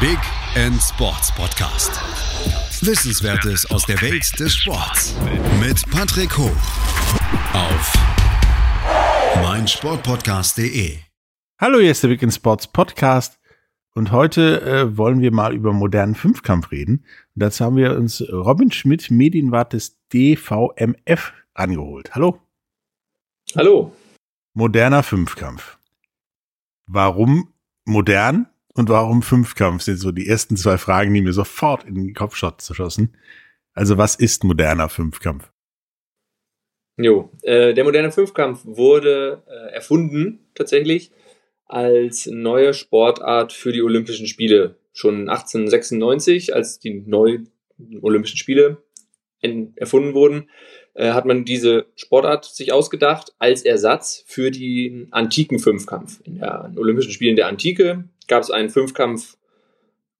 Big End Sports Podcast. Wissenswertes aus der Welt des Sports mit Patrick Hoch auf meinsportpodcast.de. Hallo, hier ist der Big End Sports Podcast und heute äh, wollen wir mal über modernen Fünfkampf reden. Und dazu haben wir uns Robin Schmidt, Medienwart des DVMF, angeholt. Hallo. Hallo. Moderner Fünfkampf. Warum modern und warum Fünfkampf sind so die ersten zwei Fragen, die mir sofort in den Kopf schossen. Also was ist moderner Fünfkampf? Jo, äh, der moderne Fünfkampf wurde äh, erfunden tatsächlich als neue Sportart für die Olympischen Spiele. Schon 1896, als die neuen Olympischen Spiele erfunden wurden, äh, hat man diese Sportart sich ausgedacht als Ersatz für den antiken Fünfkampf. In den Olympischen Spielen der Antike gab es einen Fünfkampf,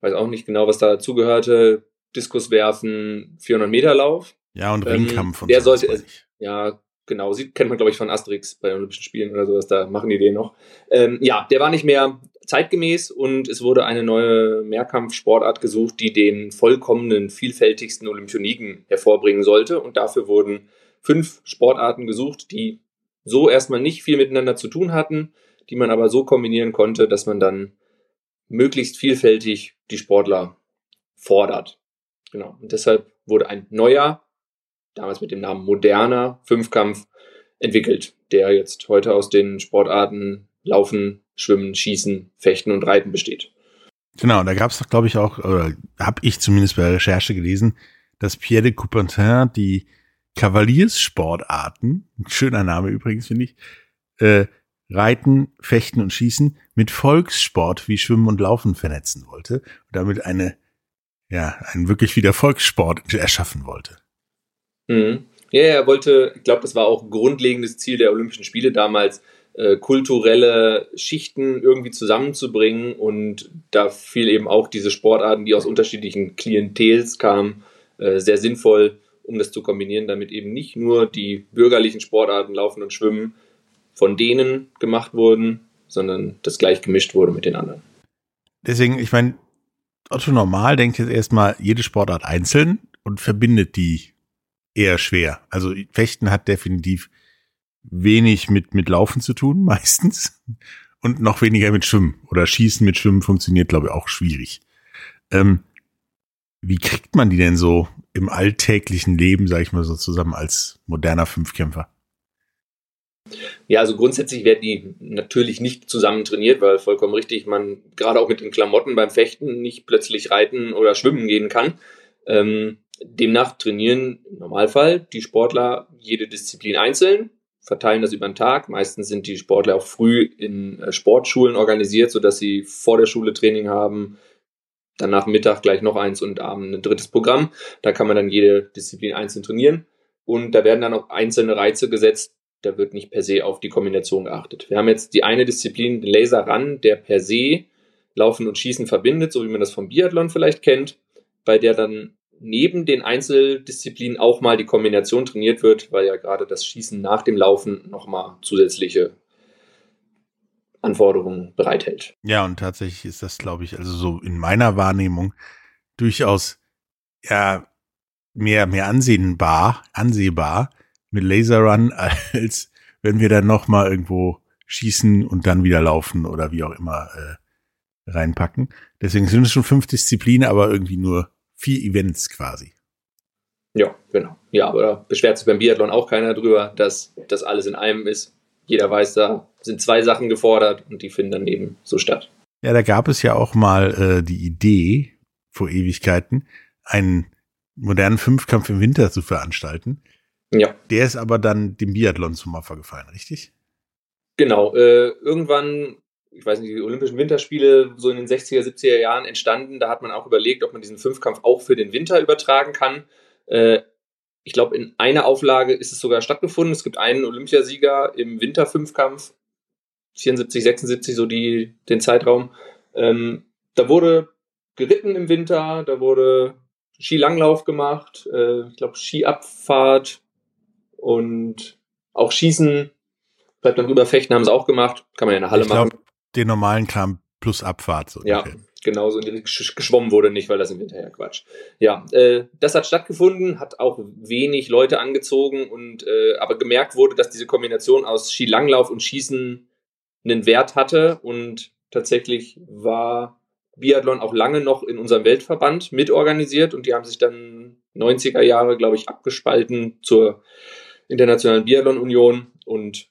weiß auch nicht genau, was da zugehörte, Diskuswerfen, 400 Meter Lauf. Ja, und Ringkampf. Ähm, und der so sollte, ja, genau, sieht, kennt man, glaube ich, von Asterix bei den Olympischen Spielen oder sowas, da machen die den noch. Ähm, ja, der war nicht mehr zeitgemäß und es wurde eine neue Mehrkampfsportart gesucht, die den vollkommenen, vielfältigsten Olympioniken hervorbringen sollte. Und dafür wurden fünf Sportarten gesucht, die so erstmal nicht viel miteinander zu tun hatten, die man aber so kombinieren konnte, dass man dann möglichst vielfältig die Sportler fordert. Genau. Und deshalb wurde ein neuer, damals mit dem Namen moderner Fünfkampf entwickelt, der jetzt heute aus den Sportarten Laufen, Schwimmen, Schießen, Fechten und Reiten besteht. Genau, da gab es doch, glaube ich, auch, oder habe ich zumindest bei der Recherche gelesen, dass Pierre de Coupentin die Kavalierssportarten, schöner Name übrigens, finde ich, äh, Reiten, Fechten und Schießen mit Volkssport wie Schwimmen und Laufen vernetzen wollte und damit eine, ja, einen wirklich wieder Volkssport erschaffen wollte. Mhm. Ja, er wollte, ich glaube, das war auch grundlegendes Ziel der Olympischen Spiele damals, äh, kulturelle Schichten irgendwie zusammenzubringen und da fiel eben auch diese Sportarten, die aus unterschiedlichen Klientels kamen, äh, sehr sinnvoll, um das zu kombinieren, damit eben nicht nur die bürgerlichen Sportarten Laufen und Schwimmen von denen gemacht wurden, sondern das gleich gemischt wurde mit den anderen. Deswegen, ich meine, Otto Normal denkt jetzt erstmal jede Sportart einzeln und verbindet die eher schwer. Also Fechten hat definitiv wenig mit, mit Laufen zu tun, meistens. Und noch weniger mit Schwimmen. Oder Schießen mit Schwimmen funktioniert, glaube ich, auch schwierig. Ähm, wie kriegt man die denn so im alltäglichen Leben, sage ich mal so, zusammen als moderner Fünfkämpfer? Ja, also grundsätzlich werden die natürlich nicht zusammen trainiert, weil vollkommen richtig, man gerade auch mit den Klamotten beim Fechten nicht plötzlich reiten oder schwimmen gehen kann. Ähm, demnach trainieren im Normalfall die Sportler jede Disziplin einzeln, verteilen das über den Tag. Meistens sind die Sportler auch früh in äh, Sportschulen organisiert, sodass sie vor der Schule Training haben, dann nach Mittag gleich noch eins und abend ein drittes Programm. Da kann man dann jede Disziplin einzeln trainieren. Und da werden dann auch einzelne Reize gesetzt, da wird nicht per se auf die Kombination geachtet. Wir haben jetzt die eine Disziplin, den Laser Run, der per se Laufen und Schießen verbindet, so wie man das vom Biathlon vielleicht kennt, bei der dann neben den Einzeldisziplinen auch mal die Kombination trainiert wird, weil ja gerade das Schießen nach dem Laufen nochmal zusätzliche Anforderungen bereithält. Ja, und tatsächlich ist das, glaube ich, also so in meiner Wahrnehmung durchaus ja mehr, mehr ansehbar, ansehbar, mit Laser Run, als wenn wir dann noch mal irgendwo schießen und dann wieder laufen oder wie auch immer äh, reinpacken. Deswegen sind es schon fünf Disziplinen, aber irgendwie nur vier Events quasi. Ja, genau. Ja, aber da beschwert sich beim Biathlon auch keiner drüber, dass das alles in einem ist. Jeder weiß, da sind zwei Sachen gefordert und die finden dann eben so statt. Ja, da gab es ja auch mal äh, die Idee vor Ewigkeiten, einen modernen Fünfkampf im Winter zu veranstalten. Ja. Der ist aber dann dem Biathlon zum Opfer gefallen, richtig? Genau. Äh, irgendwann, ich weiß nicht, die Olympischen Winterspiele so in den 60er, 70er Jahren entstanden. Da hat man auch überlegt, ob man diesen Fünfkampf auch für den Winter übertragen kann. Äh, ich glaube, in einer Auflage ist es sogar stattgefunden. Es gibt einen Olympiasieger im Winterfünfkampf, 74, 76, so die, den Zeitraum. Ähm, da wurde geritten im Winter, da wurde Skilanglauf gemacht, äh, ich glaube Skiabfahrt, und auch Schießen, bleibt dann rüber fechten, haben sie auch gemacht. Kann man ja in der Halle ich glaub, machen. Den normalen Kram plus Abfahrt. So ja, genauso in die Richtung geschwommen wurde, nicht, weil das im Winter ja Quatsch. Ja, äh, das hat stattgefunden, hat auch wenig Leute angezogen und äh, aber gemerkt wurde, dass diese Kombination aus Skilanglauf und Schießen einen Wert hatte und tatsächlich war Biathlon auch lange noch in unserem Weltverband mitorganisiert und die haben sich dann 90er Jahre, glaube ich, abgespalten zur Internationalen Biathlon Union und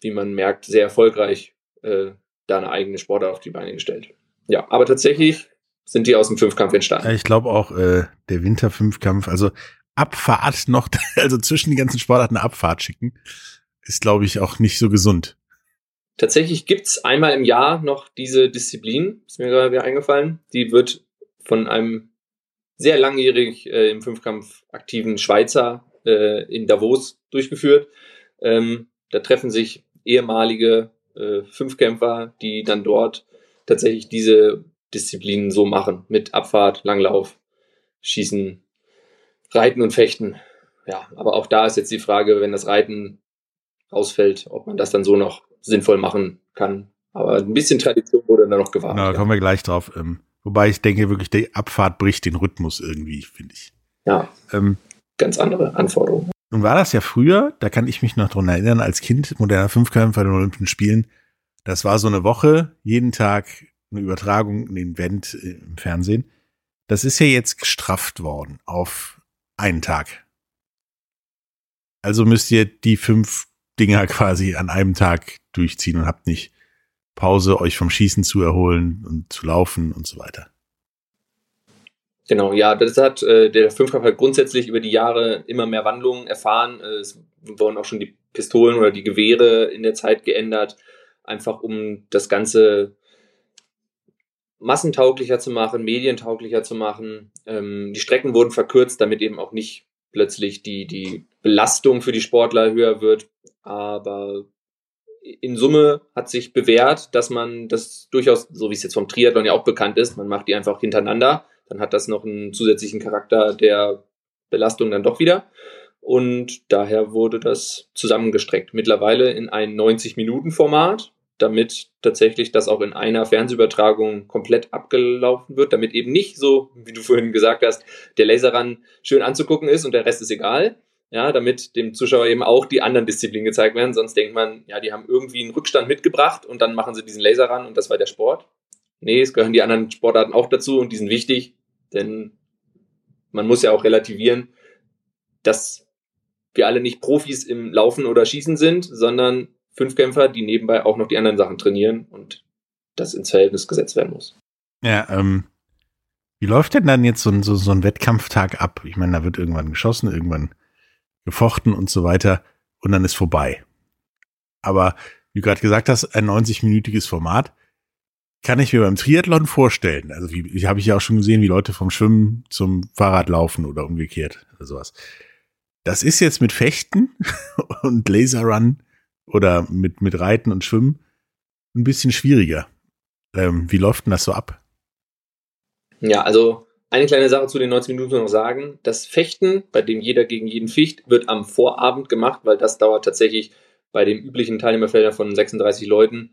wie man merkt, sehr erfolgreich äh, da eine eigene Sportart auf die Beine gestellt. Ja, aber tatsächlich sind die aus dem Fünfkampf entstanden. Ich glaube auch äh, der Winterfünfkampf, also Abfahrt noch, also zwischen die ganzen Sportarten Abfahrt schicken, ist, glaube ich, auch nicht so gesund. Tatsächlich gibt's einmal im Jahr noch diese Disziplin, ist mir gerade wieder eingefallen. Die wird von einem sehr langjährig äh, im Fünfkampf aktiven Schweizer äh, in Davos durchgeführt. Ähm, da treffen sich ehemalige äh, Fünfkämpfer, die dann dort tatsächlich diese Disziplinen so machen. Mit Abfahrt, Langlauf, Schießen, Reiten und Fechten. Ja, aber auch da ist jetzt die Frage, wenn das Reiten ausfällt, ob man das dann so noch sinnvoll machen kann. Aber ein bisschen Tradition wurde dann noch gewahrt. Na, da kommen wir gleich drauf. Ähm, wobei ich denke wirklich, die Abfahrt bricht den Rhythmus irgendwie, finde ich. Ja. Ähm, ganz andere Anforderungen. Nun war das ja früher, da kann ich mich noch dran erinnern, als Kind moderner Fünfkämpfer den Olympischen Spielen. Das war so eine Woche, jeden Tag eine Übertragung, ein Event im Fernsehen. Das ist ja jetzt gestrafft worden auf einen Tag. Also müsst ihr die fünf Dinger quasi an einem Tag durchziehen und habt nicht Pause, euch vom Schießen zu erholen und zu laufen und so weiter. Genau, ja, das hat äh, der Fünfkampf hat grundsätzlich über die Jahre immer mehr Wandlungen erfahren. Äh, es wurden auch schon die Pistolen oder die Gewehre in der Zeit geändert, einfach um das Ganze massentauglicher zu machen, medientauglicher zu machen. Ähm, die Strecken wurden verkürzt, damit eben auch nicht plötzlich die, die Belastung für die Sportler höher wird. Aber in Summe hat sich bewährt, dass man das durchaus, so wie es jetzt vom Triathlon ja auch bekannt ist, man macht die einfach hintereinander dann hat das noch einen zusätzlichen Charakter der Belastung dann doch wieder. Und daher wurde das zusammengestreckt. Mittlerweile in ein 90-Minuten-Format, damit tatsächlich das auch in einer Fernsehübertragung komplett abgelaufen wird, damit eben nicht so, wie du vorhin gesagt hast, der Laserrun schön anzugucken ist und der Rest ist egal. Ja, damit dem Zuschauer eben auch die anderen Disziplinen gezeigt werden. Sonst denkt man, ja, die haben irgendwie einen Rückstand mitgebracht und dann machen sie diesen Laserrun und das war der Sport. Nee, es gehören die anderen Sportarten auch dazu und die sind wichtig. Denn man muss ja auch relativieren, dass wir alle nicht Profis im Laufen oder Schießen sind, sondern Fünfkämpfer, die nebenbei auch noch die anderen Sachen trainieren und das ins Verhältnis gesetzt werden muss. Ja, ähm, wie läuft denn dann jetzt so ein, so, so ein Wettkampftag ab? Ich meine, da wird irgendwann geschossen, irgendwann gefochten und so weiter und dann ist vorbei. Aber wie du gerade gesagt hast, ein 90-minütiges Format kann ich mir beim Triathlon vorstellen. Also wie, wie habe ich ja auch schon gesehen, wie Leute vom Schwimmen zum Fahrrad laufen oder umgekehrt oder sowas. Das ist jetzt mit Fechten und Laserrun oder mit, mit Reiten und Schwimmen ein bisschen schwieriger. Ähm, wie läuft denn das so ab? Ja, also eine kleine Sache zu den 90 Minuten noch sagen. Das Fechten, bei dem jeder gegen jeden ficht, wird am Vorabend gemacht, weil das dauert tatsächlich bei dem üblichen Teilnehmerfelder von 36 Leuten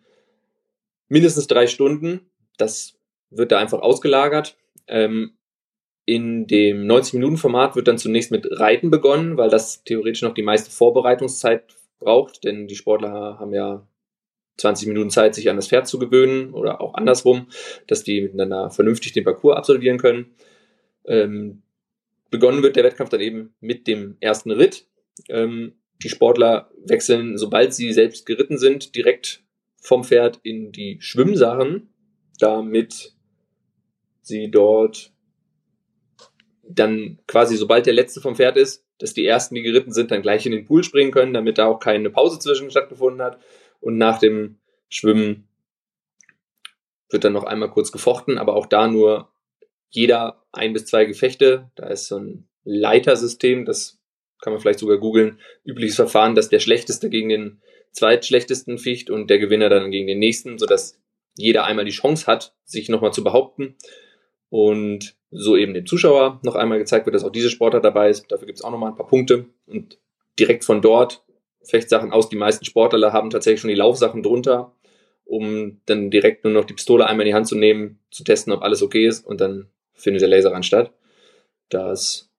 mindestens drei Stunden. Das wird da einfach ausgelagert. Ähm, in dem 90-Minuten-Format wird dann zunächst mit Reiten begonnen, weil das theoretisch noch die meiste Vorbereitungszeit braucht, denn die Sportler haben ja 20 Minuten Zeit, sich an das Pferd zu gewöhnen oder auch andersrum, dass die miteinander vernünftig den Parcours absolvieren können. Ähm, begonnen wird der Wettkampf dann eben mit dem ersten Ritt. Ähm, die Sportler wechseln, sobald sie selbst geritten sind, direkt vom Pferd in die Schwimmsachen, damit sie dort dann quasi, sobald der letzte vom Pferd ist, dass die ersten, die geritten sind, dann gleich in den Pool springen können, damit da auch keine Pause zwischen stattgefunden hat. Und nach dem Schwimmen wird dann noch einmal kurz gefochten, aber auch da nur jeder ein bis zwei Gefechte. Da ist so ein Leitersystem, das kann man vielleicht sogar googeln. Übliches Verfahren, dass der Schlechteste gegen den zweitschlechtesten ficht und der Gewinner dann gegen den nächsten, sodass jeder einmal die Chance hat, sich nochmal zu behaupten. Und so eben dem Zuschauer noch einmal gezeigt wird, dass auch diese Sportart dabei ist. Dafür gibt es auch nochmal ein paar Punkte. Und direkt von dort Fechtsachen aus. Die meisten Sportler haben tatsächlich schon die Laufsachen drunter. um dann direkt nur noch die Pistole einmal in die Hand zu nehmen, zu testen, ob alles okay ist und dann findet der Laserrun statt. Das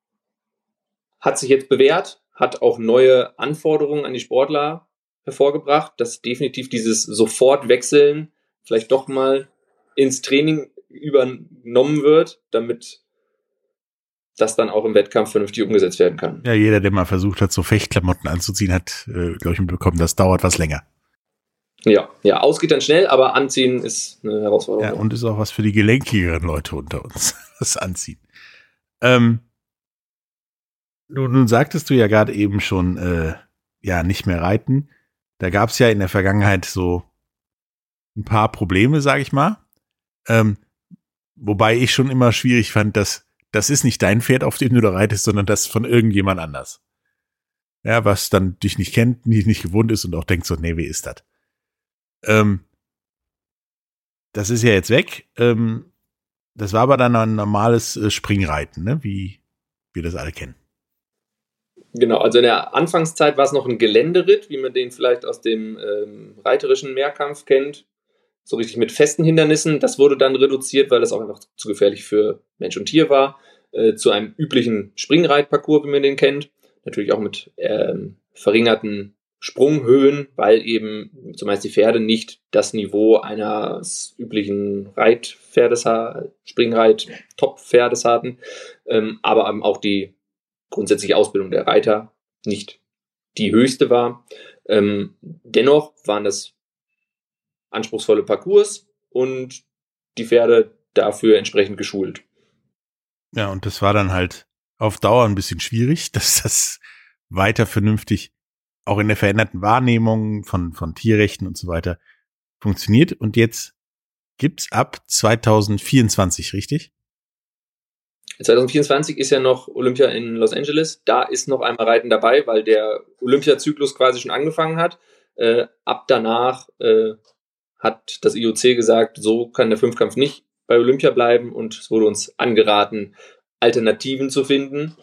hat sich jetzt bewährt, hat auch neue Anforderungen an die Sportler hervorgebracht, dass definitiv dieses Sofortwechseln vielleicht doch mal ins Training übernommen wird, damit das dann auch im Wettkampf vernünftig umgesetzt werden kann. Ja, jeder, der mal versucht hat, so Fechtklamotten anzuziehen, hat, äh, glaube ich, mitbekommen, das dauert was länger. Ja, ja, ausgeht dann schnell, aber anziehen ist eine Herausforderung. Ja, und ist auch was für die gelenkigeren Leute unter uns, das Anziehen. Ähm, nun, nun sagtest du ja gerade eben schon, äh, ja, nicht mehr reiten. Da gab es ja in der Vergangenheit so ein paar Probleme, sage ich mal. Ähm, wobei ich schon immer schwierig fand, dass das ist nicht dein Pferd, auf dem du da reitest, sondern das von irgendjemand anders. Ja, was dann dich nicht kennt, nicht, nicht gewohnt ist und auch denkt so, nee, wie ist das? Ähm, das ist ja jetzt weg. Ähm, das war aber dann ein normales äh, Springreiten, ne? wie wir das alle kennen. Genau, also in der Anfangszeit war es noch ein Geländeritt, wie man den vielleicht aus dem ähm, reiterischen Mehrkampf kennt. So richtig mit festen Hindernissen. Das wurde dann reduziert, weil das auch einfach zu gefährlich für Mensch und Tier war. Äh, zu einem üblichen Springreitparcours, wie man den kennt. Natürlich auch mit ähm, verringerten Sprunghöhen, weil eben zumeist die Pferde nicht das Niveau eines üblichen Reitpferdes, Springreit, Top-Pferdes hatten, ähm, aber eben auch die grundsätzliche Ausbildung der Reiter nicht die höchste war. Ähm, dennoch waren das anspruchsvolle Parcours und die Pferde dafür entsprechend geschult. Ja, und das war dann halt auf Dauer ein bisschen schwierig, dass das weiter vernünftig auch in der veränderten Wahrnehmung von, von Tierrechten und so weiter funktioniert. Und jetzt gibt's ab 2024, richtig? 2024 ist ja noch Olympia in Los Angeles. Da ist noch einmal Reiten dabei, weil der Olympiazyklus quasi schon angefangen hat. Äh, ab danach äh, hat das IOC gesagt, so kann der Fünfkampf nicht bei Olympia bleiben und es wurde uns angeraten, Alternativen zu finden,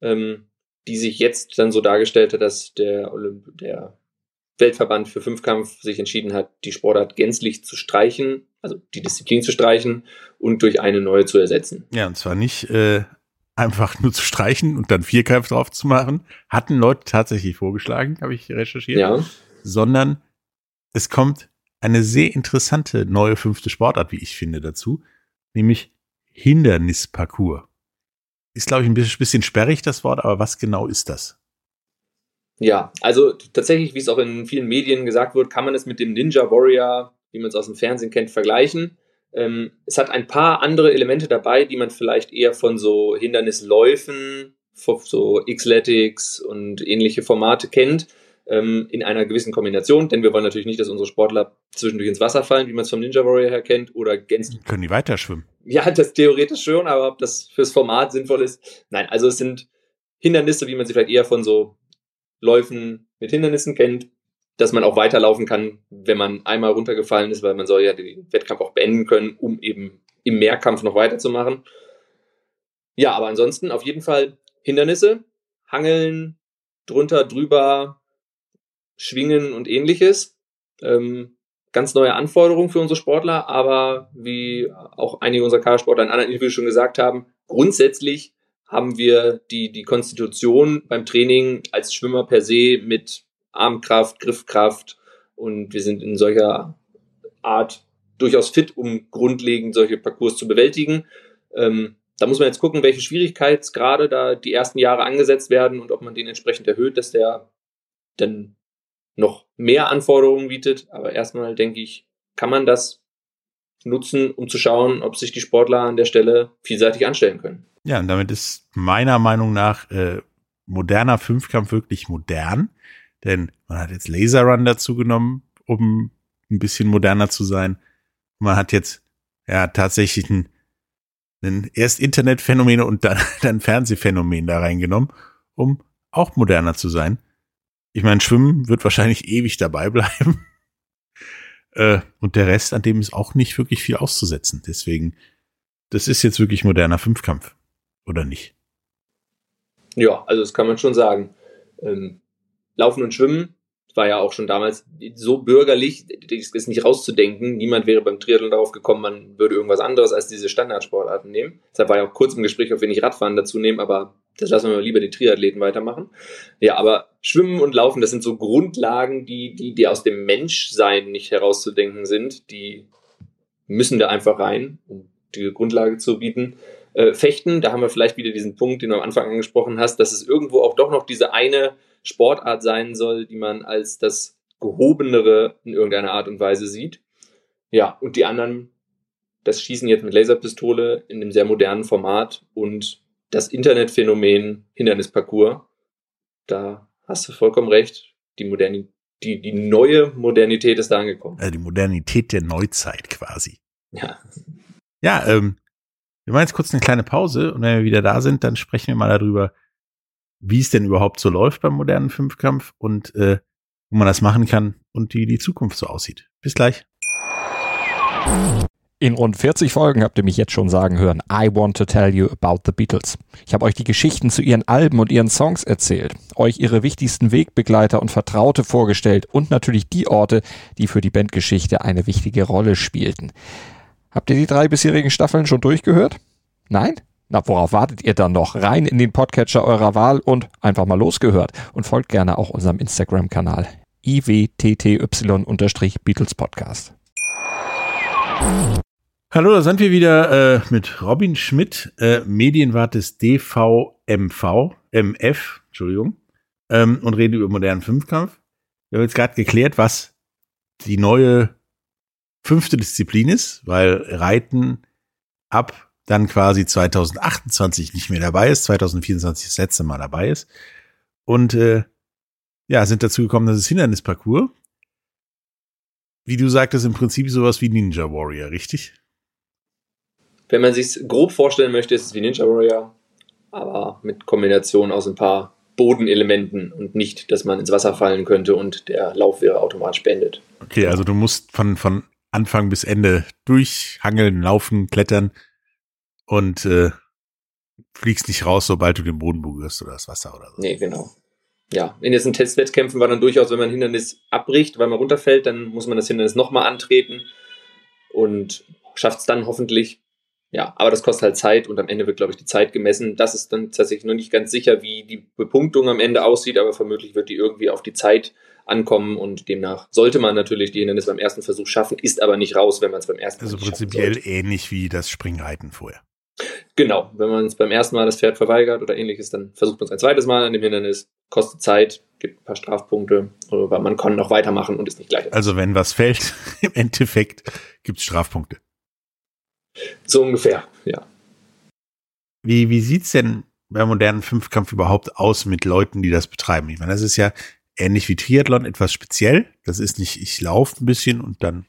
ähm, die sich jetzt dann so dargestellt hat, dass der, Olymp der Weltverband für Fünfkampf sich entschieden hat, die Sportart gänzlich zu streichen, also die Disziplin zu streichen und durch eine neue zu ersetzen. Ja, und zwar nicht äh, einfach nur zu streichen und dann Vierkampf drauf zu machen, hatten Leute tatsächlich vorgeschlagen, habe ich recherchiert, ja. sondern es kommt eine sehr interessante neue fünfte Sportart, wie ich finde, dazu, nämlich Hindernisparcours. Ist, glaube ich, ein bisschen sperrig, das Wort, aber was genau ist das? Ja, also tatsächlich, wie es auch in vielen Medien gesagt wird, kann man es mit dem Ninja Warrior, wie man es aus dem Fernsehen kennt, vergleichen. Ähm, es hat ein paar andere Elemente dabei, die man vielleicht eher von so Hindernisläufen, so Xletics und ähnliche Formate kennt, ähm, in einer gewissen Kombination, denn wir wollen natürlich nicht, dass unsere Sportler zwischendurch ins Wasser fallen, wie man es vom Ninja Warrior her kennt, oder gänzlich. Können die weiter schwimmen? Ja, das theoretisch schon, aber ob das fürs Format sinnvoll ist, nein, also es sind Hindernisse, wie man sie vielleicht eher von so Läufen mit Hindernissen kennt, dass man auch weiterlaufen kann, wenn man einmal runtergefallen ist, weil man soll ja den Wettkampf auch beenden können, um eben im Mehrkampf noch weiterzumachen. Ja, aber ansonsten auf jeden Fall Hindernisse, Hangeln, drunter, drüber, Schwingen und ähnliches. Ähm, ganz neue Anforderungen für unsere Sportler, aber wie auch einige unserer Kadersportler in anderen Interviews schon gesagt haben, grundsätzlich haben wir die, die Konstitution beim Training als Schwimmer per se mit Armkraft, Griffkraft und wir sind in solcher Art durchaus fit, um grundlegend solche Parcours zu bewältigen. Ähm, da muss man jetzt gucken, welche Schwierigkeitsgrade da die ersten Jahre angesetzt werden und ob man den entsprechend erhöht, dass der dann noch mehr Anforderungen bietet. Aber erstmal denke ich, kann man das nutzen, um zu schauen, ob sich die Sportler an der Stelle vielseitig anstellen können. Ja, und damit ist meiner Meinung nach äh, moderner Fünfkampf wirklich modern, denn man hat jetzt Laser Run dazu genommen, um ein bisschen moderner zu sein. Man hat jetzt ja tatsächlich ein, ein erst Internetphänomen und dann, dann Fernsehphänomen da reingenommen, um auch moderner zu sein. Ich meine, Schwimmen wird wahrscheinlich ewig dabei bleiben. äh, und der Rest, an dem ist auch nicht wirklich viel auszusetzen. Deswegen, das ist jetzt wirklich moderner Fünfkampf oder nicht? Ja, also das kann man schon sagen. Ähm, Laufen und Schwimmen war ja auch schon damals so bürgerlich, das ist nicht rauszudenken. Niemand wäre beim Triathlon darauf gekommen, man würde irgendwas anderes als diese Standardsportarten nehmen. Deshalb war ja auch kurz im Gespräch, ob wir nicht Radfahren dazu nehmen, aber das lassen wir lieber die Triathleten weitermachen. Ja, aber Schwimmen und Laufen, das sind so Grundlagen, die, die, die aus dem Menschsein nicht herauszudenken sind. Die müssen da einfach rein, um die Grundlage zu bieten. Äh, Fechten, da haben wir vielleicht wieder diesen Punkt, den du am Anfang angesprochen hast, dass es irgendwo auch doch noch diese eine Sportart sein soll, die man als das gehobenere in irgendeiner Art und Weise sieht. Ja, und die anderen, das Schießen jetzt mit Laserpistole in einem sehr modernen Format und das Internetphänomen Hindernisparcours, da hast du vollkommen recht. Die, Moderni die, die neue Modernität ist da angekommen. Also die Modernität der Neuzeit quasi. Ja. Ja, ähm, wir machen jetzt kurz eine kleine Pause und wenn wir wieder da sind, dann sprechen wir mal darüber, wie es denn überhaupt so läuft beim modernen Fünfkampf und äh, wo man das machen kann und wie die Zukunft so aussieht. Bis gleich. In rund 40 Folgen habt ihr mich jetzt schon sagen hören, I want to tell you about the Beatles. Ich habe euch die Geschichten zu ihren Alben und ihren Songs erzählt, euch ihre wichtigsten Wegbegleiter und Vertraute vorgestellt und natürlich die Orte, die für die Bandgeschichte eine wichtige Rolle spielten. Habt ihr die drei bisherigen Staffeln schon durchgehört? Nein? Na, worauf wartet ihr dann noch? Rein in den Podcatcher eurer Wahl und einfach mal losgehört. Und folgt gerne auch unserem Instagram-Kanal iwtty-Beatles Podcast. Hallo, da sind wir wieder äh, mit Robin Schmidt, äh, Medienwart des DVMV, MF, Entschuldigung, ähm, und reden über modernen Fünfkampf. Wir haben jetzt gerade geklärt, was die neue fünfte Disziplin ist, weil Reiten ab dann quasi 2028 nicht mehr dabei ist, 2024 das letzte Mal dabei ist. Und äh, ja, sind dazu gekommen, dass es Hindernisparcours. Wie du sagtest, im Prinzip sowas wie Ninja Warrior, richtig? Wenn man sich grob vorstellen möchte, ist es wie Ninja Warrior, aber mit Kombination aus ein paar Bodenelementen und nicht, dass man ins Wasser fallen könnte und der Lauf wäre automatisch beendet. Okay, also du musst von, von Anfang bis Ende durchhangeln, laufen, klettern und äh, fliegst nicht raus, sobald du den Boden berührst oder das Wasser oder so. Nee, genau. Ja, in diesen Testwettkämpfen war dann durchaus, wenn man ein Hindernis abbricht, weil man runterfällt, dann muss man das Hindernis nochmal antreten und schafft es dann hoffentlich ja, aber das kostet halt Zeit und am Ende wird, glaube ich, die Zeit gemessen. Das ist dann tatsächlich noch nicht ganz sicher, wie die Bepunktung am Ende aussieht, aber vermutlich wird die irgendwie auf die Zeit ankommen und demnach sollte man natürlich die Hindernisse beim ersten Versuch schaffen, ist aber nicht raus, wenn man es beim ersten Also prinzipiell ähnlich wie das Springreiten vorher. Genau, wenn man es beim ersten Mal das Pferd verweigert oder ähnliches, dann versucht man es ein zweites Mal an dem Hindernis, kostet Zeit, gibt ein paar Strafpunkte, aber man kann noch weitermachen und ist nicht gleich. Also wenn was fällt, im Endeffekt gibt es Strafpunkte. So ungefähr, ja. Wie, wie sieht's denn beim modernen Fünfkampf überhaupt aus mit Leuten, die das betreiben? Ich meine, das ist ja ähnlich wie Triathlon etwas speziell. Das ist nicht, ich laufe ein bisschen und dann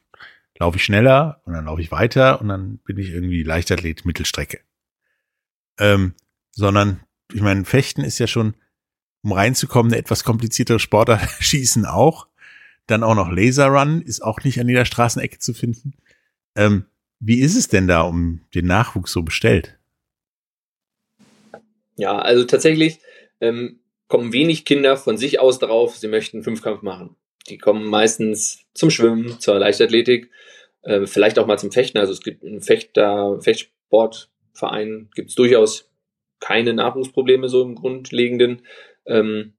laufe ich schneller und dann laufe ich weiter und dann bin ich irgendwie Leichtathlet Mittelstrecke. Ähm, sondern, ich meine, Fechten ist ja schon, um reinzukommen, eine etwas kompliziertere Sportart, Schießen auch. Dann auch noch Laserrun ist auch nicht an jeder Straßenecke zu finden. Ähm, wie ist es denn da um den Nachwuchs so bestellt? Ja, also tatsächlich ähm, kommen wenig Kinder von sich aus drauf, sie möchten Fünfkampf machen. Die kommen meistens zum Schwimmen, zur Leichtathletik, äh, vielleicht auch mal zum Fechten. Also es gibt einen Fechter, Fechtsportverein, gibt es durchaus keine Nachwuchsprobleme so im Grundlegenden. Ähm,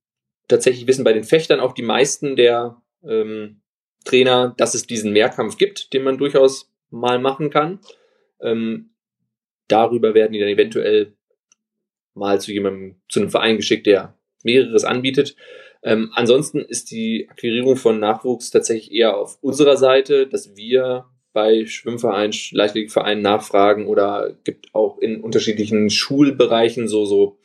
tatsächlich wissen bei den Fechtern auch die meisten der ähm, Trainer, dass es diesen Mehrkampf gibt, den man durchaus mal machen kann. Ähm, darüber werden die dann eventuell mal zu jemandem, zu einem Verein geschickt, der mehreres anbietet. Ähm, ansonsten ist die Akquirierung von Nachwuchs tatsächlich eher auf unserer Seite, dass wir bei Schwimmvereinen, Leichtathletikvereinen nachfragen oder gibt auch in unterschiedlichen Schulbereichen so, so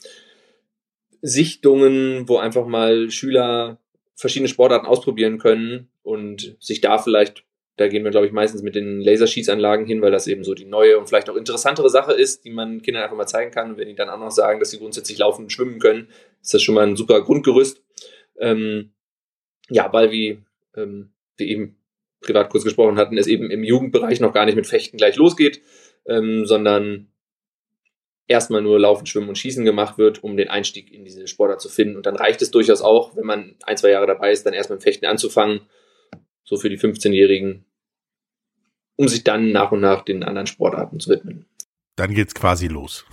Sichtungen, wo einfach mal Schüler verschiedene Sportarten ausprobieren können und sich da vielleicht da gehen wir, glaube ich, meistens mit den Laserschießanlagen hin, weil das eben so die neue und vielleicht auch interessantere Sache ist, die man Kindern einfach mal zeigen kann. Und wenn die dann auch noch sagen, dass sie grundsätzlich laufen und schwimmen können, ist das schon mal ein super Grundgerüst. Ähm, ja, weil wie ähm, wir eben privat kurz gesprochen hatten, es eben im Jugendbereich noch gar nicht mit Fechten gleich losgeht, ähm, sondern erstmal nur Laufen, Schwimmen und Schießen gemacht wird, um den Einstieg in diese Sportart zu finden. Und dann reicht es durchaus auch, wenn man ein, zwei Jahre dabei ist, dann erstmal im Fechten anzufangen, so für die 15-Jährigen, um sich dann nach und nach den anderen Sportarten zu widmen. Dann geht's quasi los.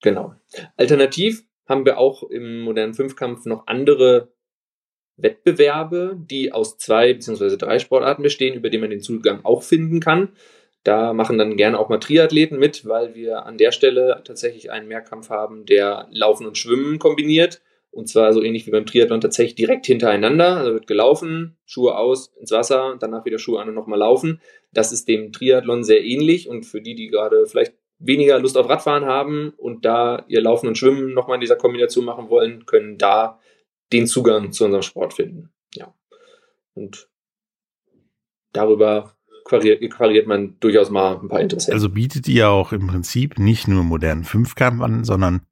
Genau. Alternativ haben wir auch im modernen Fünfkampf noch andere Wettbewerbe, die aus zwei bzw. drei Sportarten bestehen, über die man den Zugang auch finden kann. Da machen dann gerne auch mal Triathleten mit, weil wir an der Stelle tatsächlich einen Mehrkampf haben, der Laufen und Schwimmen kombiniert. Und zwar so ähnlich wie beim Triathlon tatsächlich direkt hintereinander. Also wird gelaufen, Schuhe aus, ins Wasser, danach wieder Schuhe an und nochmal laufen. Das ist dem Triathlon sehr ähnlich. Und für die, die gerade vielleicht weniger Lust auf Radfahren haben und da ihr Laufen und Schwimmen nochmal in dieser Kombination machen wollen, können da den Zugang zu unserem Sport finden. Ja. Und darüber quariert, man durchaus mal ein paar Interessenten. Also bietet ihr auch im Prinzip nicht nur modernen Fünfkampf an, sondern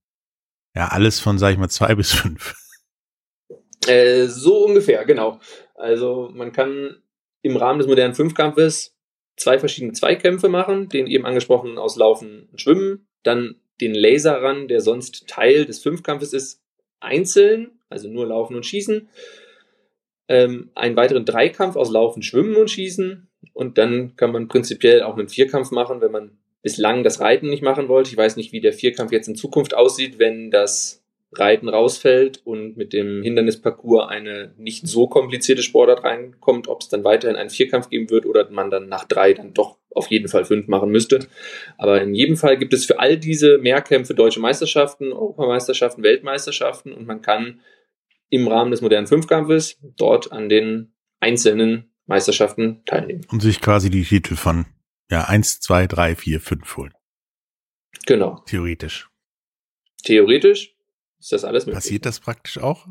ja alles von, sag ich mal, zwei bis fünf. Äh, so ungefähr, genau. Also man kann im Rahmen des modernen Fünfkampfes zwei verschiedene Zweikämpfe machen, den eben angesprochenen aus Laufen und Schwimmen, dann den Laserrun, der sonst Teil des Fünfkampfes ist, einzeln, also nur Laufen und Schießen, ähm, einen weiteren Dreikampf aus Laufen, Schwimmen und Schießen und dann kann man prinzipiell auch einen Vierkampf machen, wenn man bislang das Reiten nicht machen wollte. Ich weiß nicht, wie der Vierkampf jetzt in Zukunft aussieht, wenn das Reiten rausfällt und mit dem Hindernisparcours eine nicht so komplizierte Sportart reinkommt, ob es dann weiterhin einen Vierkampf geben wird oder man dann nach drei dann doch auf jeden Fall fünf machen müsste. Aber in jedem Fall gibt es für all diese Mehrkämpfe deutsche Meisterschaften, Europameisterschaften, Weltmeisterschaften und man kann im Rahmen des modernen Fünfkampfes dort an den einzelnen Meisterschaften teilnehmen. Und sich quasi die Titel von ja, eins, zwei, drei, vier, fünf holen. Genau. Theoretisch. Theoretisch ist das alles möglich. Passiert das praktisch auch?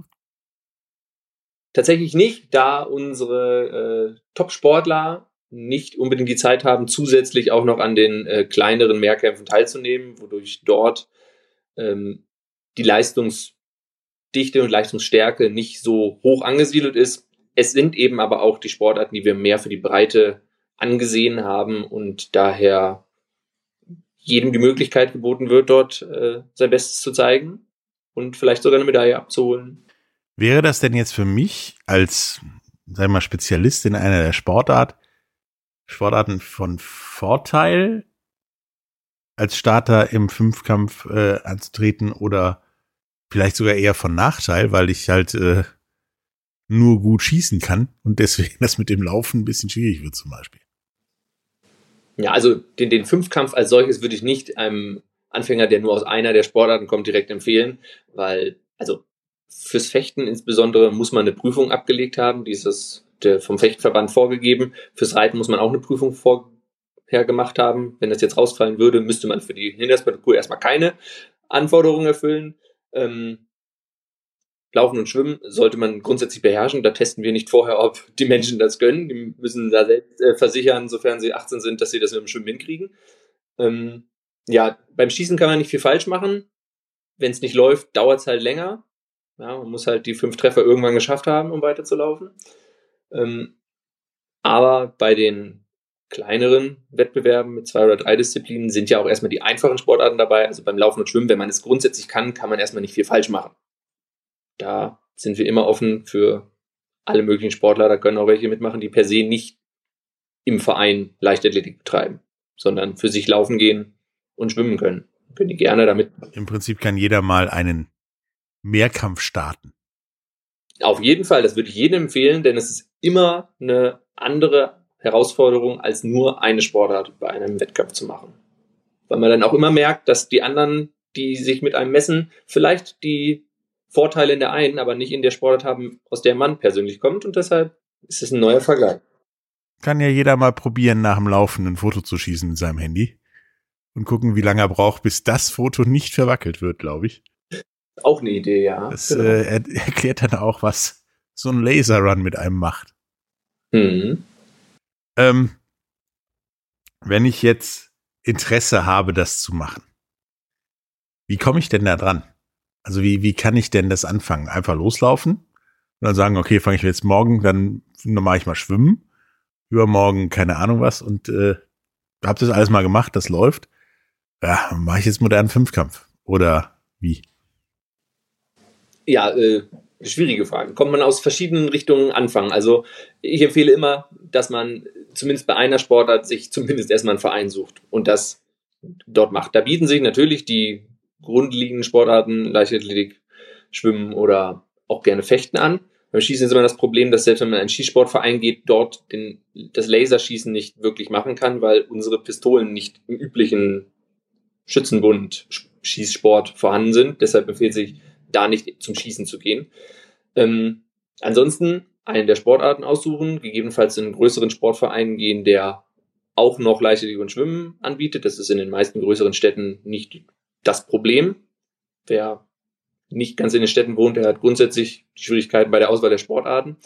Tatsächlich nicht, da unsere äh, Top-Sportler nicht unbedingt die Zeit haben, zusätzlich auch noch an den äh, kleineren Mehrkämpfen teilzunehmen, wodurch dort ähm, die Leistungsdichte und Leistungsstärke nicht so hoch angesiedelt ist. Es sind eben aber auch die Sportarten, die wir mehr für die Breite angesehen haben und daher jedem die Möglichkeit geboten wird, dort äh, sein Bestes zu zeigen und vielleicht sogar eine Medaille abzuholen. Wäre das denn jetzt für mich als, sagen mal, Spezialist in einer der Sportart, Sportarten von Vorteil, als Starter im Fünfkampf äh, anzutreten oder vielleicht sogar eher von Nachteil, weil ich halt äh, nur gut schießen kann und deswegen das mit dem Laufen ein bisschen schwierig wird zum Beispiel. Ja, also den, den Fünfkampf als solches würde ich nicht einem Anfänger, der nur aus einer der Sportarten kommt, direkt empfehlen, weil, also fürs Fechten insbesondere muss man eine Prüfung abgelegt haben, dieses der vom Fechtverband vorgegeben. Fürs Reiten muss man auch eine Prüfung vorher gemacht haben. Wenn das jetzt rausfallen würde, müsste man für die Hindernisparcours erstmal keine Anforderungen erfüllen. Ähm, Laufen und Schwimmen sollte man grundsätzlich beherrschen. Da testen wir nicht vorher, ob die Menschen das können. Die müssen da selbst äh, versichern, sofern sie 18 sind, dass sie das mit dem Schwimmen hinkriegen. Ähm, ja, beim Schießen kann man nicht viel falsch machen. Wenn es nicht läuft, dauert es halt länger. Ja, man muss halt die fünf Treffer irgendwann geschafft haben, um weiterzulaufen. Ähm, aber bei den kleineren Wettbewerben mit zwei oder drei Disziplinen sind ja auch erstmal die einfachen Sportarten dabei. Also beim Laufen und Schwimmen, wenn man es grundsätzlich kann, kann man erstmal nicht viel falsch machen da sind wir immer offen für alle möglichen Sportler. Da können auch welche mitmachen, die per se nicht im Verein Leichtathletik betreiben, sondern für sich laufen gehen und schwimmen können. Können die gerne damit. Im Prinzip kann jeder mal einen Mehrkampf starten. Auf jeden Fall, das würde ich jedem empfehlen, denn es ist immer eine andere Herausforderung, als nur eine Sportart bei einem Wettkampf zu machen. Weil man dann auch immer merkt, dass die anderen, die sich mit einem messen, vielleicht die Vorteile in der einen, aber nicht in der Sportart haben, aus der man persönlich kommt und deshalb ist es ein neuer Vergleich. Kann ja jeder mal probieren, nach dem Laufen ein Foto zu schießen mit seinem Handy und gucken, wie lange er braucht, bis das Foto nicht verwackelt wird, glaube ich. Auch eine Idee, ja. Das genau. äh, er erklärt dann auch, was so ein Laserrun mit einem macht. Mhm. Ähm, wenn ich jetzt Interesse habe, das zu machen, wie komme ich denn da dran? Also wie, wie kann ich denn das anfangen? Einfach loslaufen und dann sagen, okay, fange ich jetzt morgen, dann, dann mache ich mal schwimmen. Übermorgen keine Ahnung was und äh, habe das alles mal gemacht, das läuft. ja, mache ich jetzt modernen Fünfkampf oder wie? Ja, äh, schwierige Frage. Kommt man aus verschiedenen Richtungen anfangen. Also ich empfehle immer, dass man zumindest bei einer Sportart sich zumindest erstmal einen Verein sucht und das dort macht. Da bieten sich natürlich die grundlegenden Sportarten, Leichtathletik, Schwimmen oder auch gerne Fechten an. Beim Schießen ist immer das Problem, dass selbst wenn man in einen Schießsportverein geht, dort den, das Laserschießen nicht wirklich machen kann, weil unsere Pistolen nicht im üblichen Schützenbund Schießsport vorhanden sind. Deshalb empfiehlt sich, da nicht zum Schießen zu gehen. Ähm, ansonsten einen der Sportarten aussuchen, gegebenenfalls in einen größeren Sportverein gehen, der auch noch Leichtathletik und Schwimmen anbietet. Das ist in den meisten größeren Städten nicht das Problem. Wer nicht ganz in den Städten wohnt, der hat grundsätzlich Schwierigkeiten bei der Auswahl der Sportarten.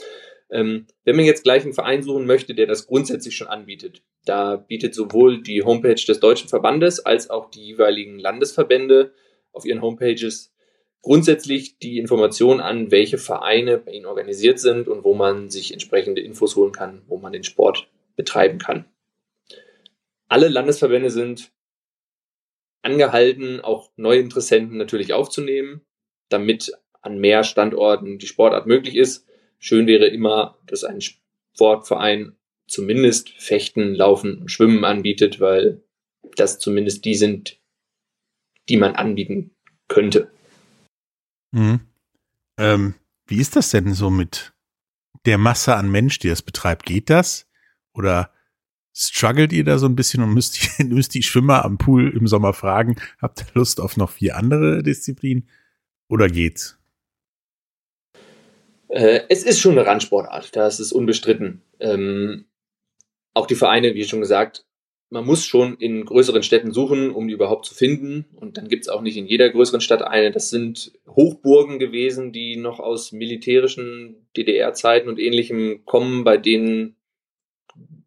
Ähm, wenn man jetzt gleich einen Verein suchen möchte, der das grundsätzlich schon anbietet, da bietet sowohl die Homepage des Deutschen Verbandes als auch die jeweiligen Landesverbände auf ihren Homepages grundsätzlich die Information an, welche Vereine bei ihnen organisiert sind und wo man sich entsprechende Infos holen kann, wo man den Sport betreiben kann. Alle Landesverbände sind angehalten, auch neue Interessenten natürlich aufzunehmen, damit an mehr Standorten die Sportart möglich ist. Schön wäre immer, dass ein Sportverein zumindest Fechten, Laufen und Schwimmen anbietet, weil das zumindest die sind, die man anbieten könnte. Mhm. Ähm, wie ist das denn so mit der Masse an Mensch, die das betreibt? Geht das? Oder struggelt ihr da so ein bisschen und müsst die, müsst die Schwimmer am Pool im Sommer fragen, habt ihr Lust auf noch vier andere Disziplinen? Oder geht's? Äh, es ist schon eine Randsportart, das ist unbestritten. Ähm, auch die Vereine, wie schon gesagt, man muss schon in größeren Städten suchen, um die überhaupt zu finden. Und dann gibt es auch nicht in jeder größeren Stadt eine. Das sind Hochburgen gewesen, die noch aus militärischen DDR-Zeiten und ähnlichem kommen, bei denen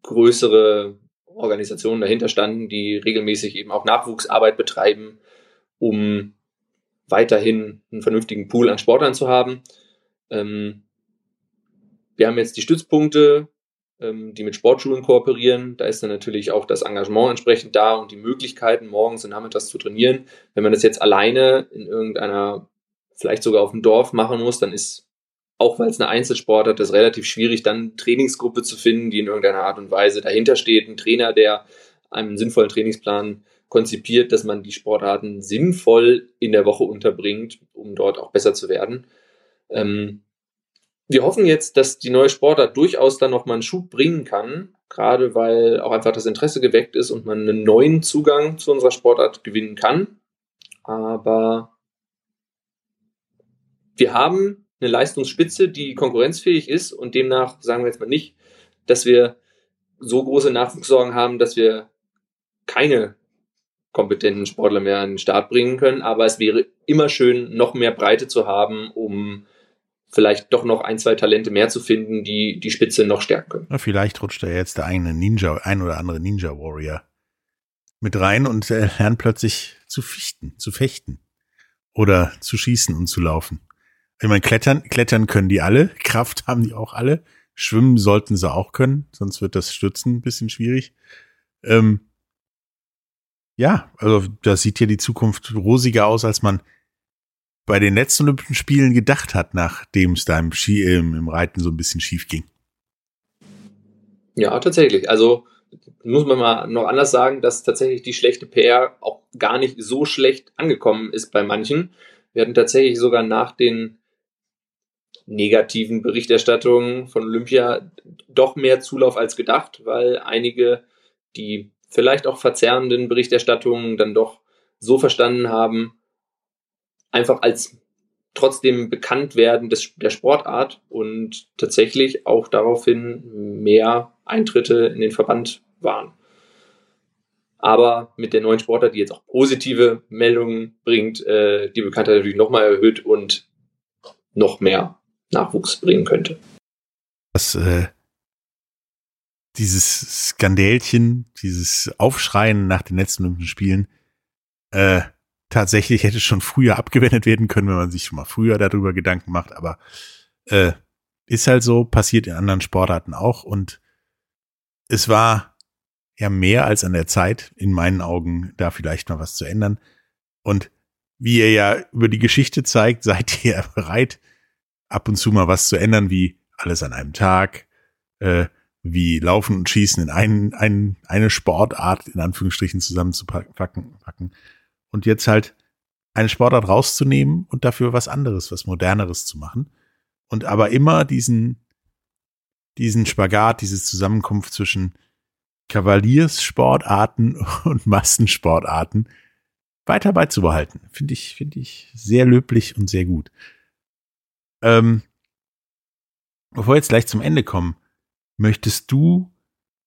größere Organisationen dahinter standen, die regelmäßig eben auch Nachwuchsarbeit betreiben, um weiterhin einen vernünftigen Pool an Sportlern zu haben. Ähm, wir haben jetzt die Stützpunkte ähm, die mit Sportschulen kooperieren. Da ist dann natürlich auch das Engagement entsprechend da und die Möglichkeiten, morgens und nachmittags zu trainieren. Wenn man das jetzt alleine in irgendeiner, vielleicht sogar auf dem Dorf machen muss, dann ist, auch weil es eine Einzelsportart ist, relativ schwierig, dann eine Trainingsgruppe zu finden, die in irgendeiner Art und Weise dahinter steht. Ein Trainer, der einen sinnvollen Trainingsplan konzipiert, dass man die Sportarten sinnvoll in der Woche unterbringt, um dort auch besser zu werden. Ähm, wir hoffen jetzt, dass die neue Sportart durchaus dann nochmal einen Schub bringen kann, gerade weil auch einfach das Interesse geweckt ist und man einen neuen Zugang zu unserer Sportart gewinnen kann. Aber wir haben eine Leistungsspitze, die konkurrenzfähig ist und demnach sagen wir jetzt mal nicht, dass wir so große Nachwuchssorgen haben, dass wir keine kompetenten Sportler mehr an den Start bringen können. Aber es wäre immer schön, noch mehr Breite zu haben, um vielleicht doch noch ein, zwei Talente mehr zu finden, die die Spitze noch stärken können. Na, vielleicht rutscht da jetzt der eigene Ninja, ein oder andere Ninja Warrior mit rein und er lernt plötzlich zu fichten, zu fechten oder zu schießen und zu laufen. Ich meine, klettern, klettern können die alle, Kraft haben die auch alle, schwimmen sollten sie auch können, sonst wird das Stützen ein bisschen schwierig. Ähm, ja, also da sieht ja die Zukunft rosiger aus, als man bei den letzten Olympischen Spielen gedacht hat, nachdem es da im, Ski, im, im Reiten so ein bisschen schief ging. Ja, tatsächlich. Also muss man mal noch anders sagen, dass tatsächlich die schlechte PR auch gar nicht so schlecht angekommen ist bei manchen. Wir hatten tatsächlich sogar nach den negativen Berichterstattungen von Olympia doch mehr Zulauf als gedacht, weil einige die vielleicht auch verzerrenden Berichterstattungen dann doch so verstanden haben, einfach als trotzdem bekannt werden des, der Sportart und tatsächlich auch daraufhin mehr Eintritte in den Verband waren. Aber mit der neuen Sportart, die jetzt auch positive Meldungen bringt, äh, die Bekanntheit natürlich nochmal erhöht und noch mehr Nachwuchs bringen könnte. Das, äh, dieses Skandälchen, dieses Aufschreien nach den letzten Olympischen Spielen, äh, tatsächlich hätte schon früher abgewendet werden können, wenn man sich schon mal früher darüber Gedanken macht, aber äh, ist halt so, passiert in anderen Sportarten auch und es war ja mehr als an der Zeit, in meinen Augen, da vielleicht mal was zu ändern. Und wie ihr ja über die Geschichte zeigt, seid ihr bereit, ab und zu mal was zu ändern, wie alles an einem Tag, äh, wie Laufen und Schießen in ein, ein, eine Sportart in Anführungsstrichen zusammenzupacken. Packen. Und jetzt halt eine Sportart rauszunehmen und dafür was anderes, was moderneres zu machen. Und aber immer diesen, diesen Spagat, diese Zusammenkunft zwischen Kavalierssportarten und Massensportarten weiter beizubehalten. Finde ich, finde ich sehr löblich und sehr gut. Ähm, bevor wir jetzt gleich zum Ende kommen, möchtest du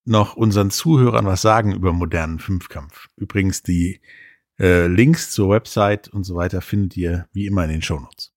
noch unseren Zuhörern was sagen über modernen Fünfkampf? Übrigens, die äh, Links zur Website und so weiter findet ihr wie immer in den Shownotes.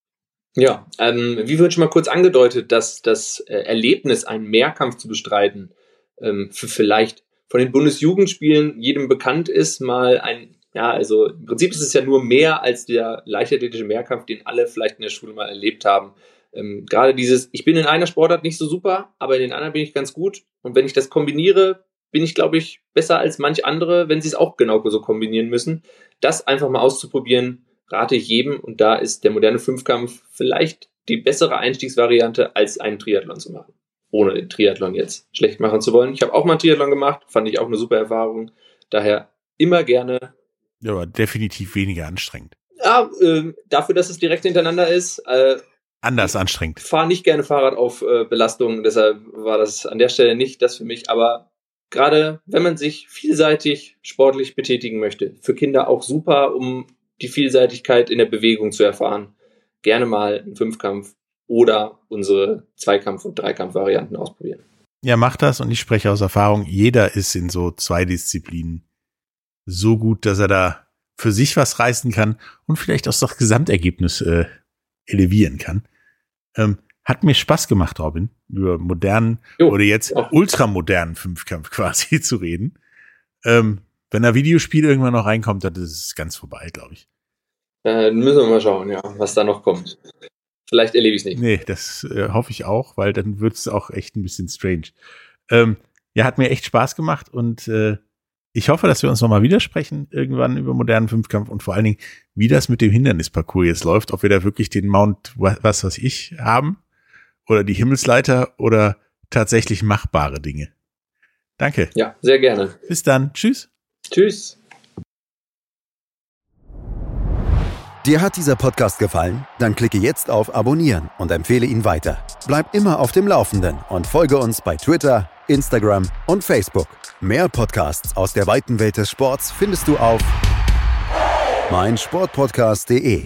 Ja, ähm, wie wird schon mal kurz angedeutet, dass das äh, Erlebnis, einen Mehrkampf zu bestreiten, ähm, für vielleicht von den Bundesjugendspielen jedem bekannt ist, mal ein, ja, also im Prinzip ist es ja nur mehr als der leichtathletische Mehrkampf, den alle vielleicht in der Schule mal erlebt haben. Ähm, Gerade dieses, ich bin in einer Sportart nicht so super, aber in den anderen bin ich ganz gut. Und wenn ich das kombiniere, bin ich, glaube ich, besser als manch andere, wenn sie es auch genau so kombinieren müssen. Das einfach mal auszuprobieren, rate ich jedem. Und da ist der moderne Fünfkampf vielleicht die bessere Einstiegsvariante, als einen Triathlon zu machen. Ohne den Triathlon jetzt schlecht machen zu wollen. Ich habe auch mal einen Triathlon gemacht, fand ich auch eine super Erfahrung. Daher immer gerne. Ja, aber definitiv weniger anstrengend. Ja, äh, dafür, dass es direkt hintereinander ist. Äh, Anders anstrengend. Fahre nicht gerne Fahrrad auf äh, Belastung, deshalb war das an der Stelle nicht das für mich. Aber gerade wenn man sich vielseitig sportlich betätigen möchte, für Kinder auch super, um die Vielseitigkeit in der Bewegung zu erfahren. Gerne mal einen Fünfkampf oder unsere Zweikampf- und Dreikampf-Varianten ausprobieren. Ja, mach das und ich spreche aus Erfahrung. Jeder ist in so zwei Disziplinen so gut, dass er da für sich was reißen kann und vielleicht auch das Gesamtergebnis äh, elevieren kann. Ähm, hat mir Spaß gemacht, Robin, über modernen jo, oder jetzt auch. ultramodernen Fünfkampf quasi zu reden. Ähm, wenn ein Videospiel irgendwann noch reinkommt, dann ist es ganz vorbei, glaube ich. Äh, müssen wir mal schauen, ja, was da noch kommt. Vielleicht erlebe ich es nicht. Nee, das äh, hoffe ich auch, weil dann wird es auch echt ein bisschen strange. Ähm, ja, hat mir echt Spaß gemacht und äh, ich hoffe, dass wir uns nochmal widersprechen irgendwann über modernen Fünfkampf und vor allen Dingen, wie das mit dem Hindernisparcours jetzt läuft, ob wir da wirklich den Mount, was was ich haben oder die Himmelsleiter oder tatsächlich machbare Dinge. Danke. Ja, sehr gerne. Bis dann. Tschüss. Tschüss. Dir hat dieser Podcast gefallen? Dann klicke jetzt auf Abonnieren und empfehle ihn weiter. Bleib immer auf dem Laufenden und folge uns bei Twitter, Instagram und Facebook. Mehr Podcasts aus der weiten Welt des Sports findest du auf meinsportpodcast.de.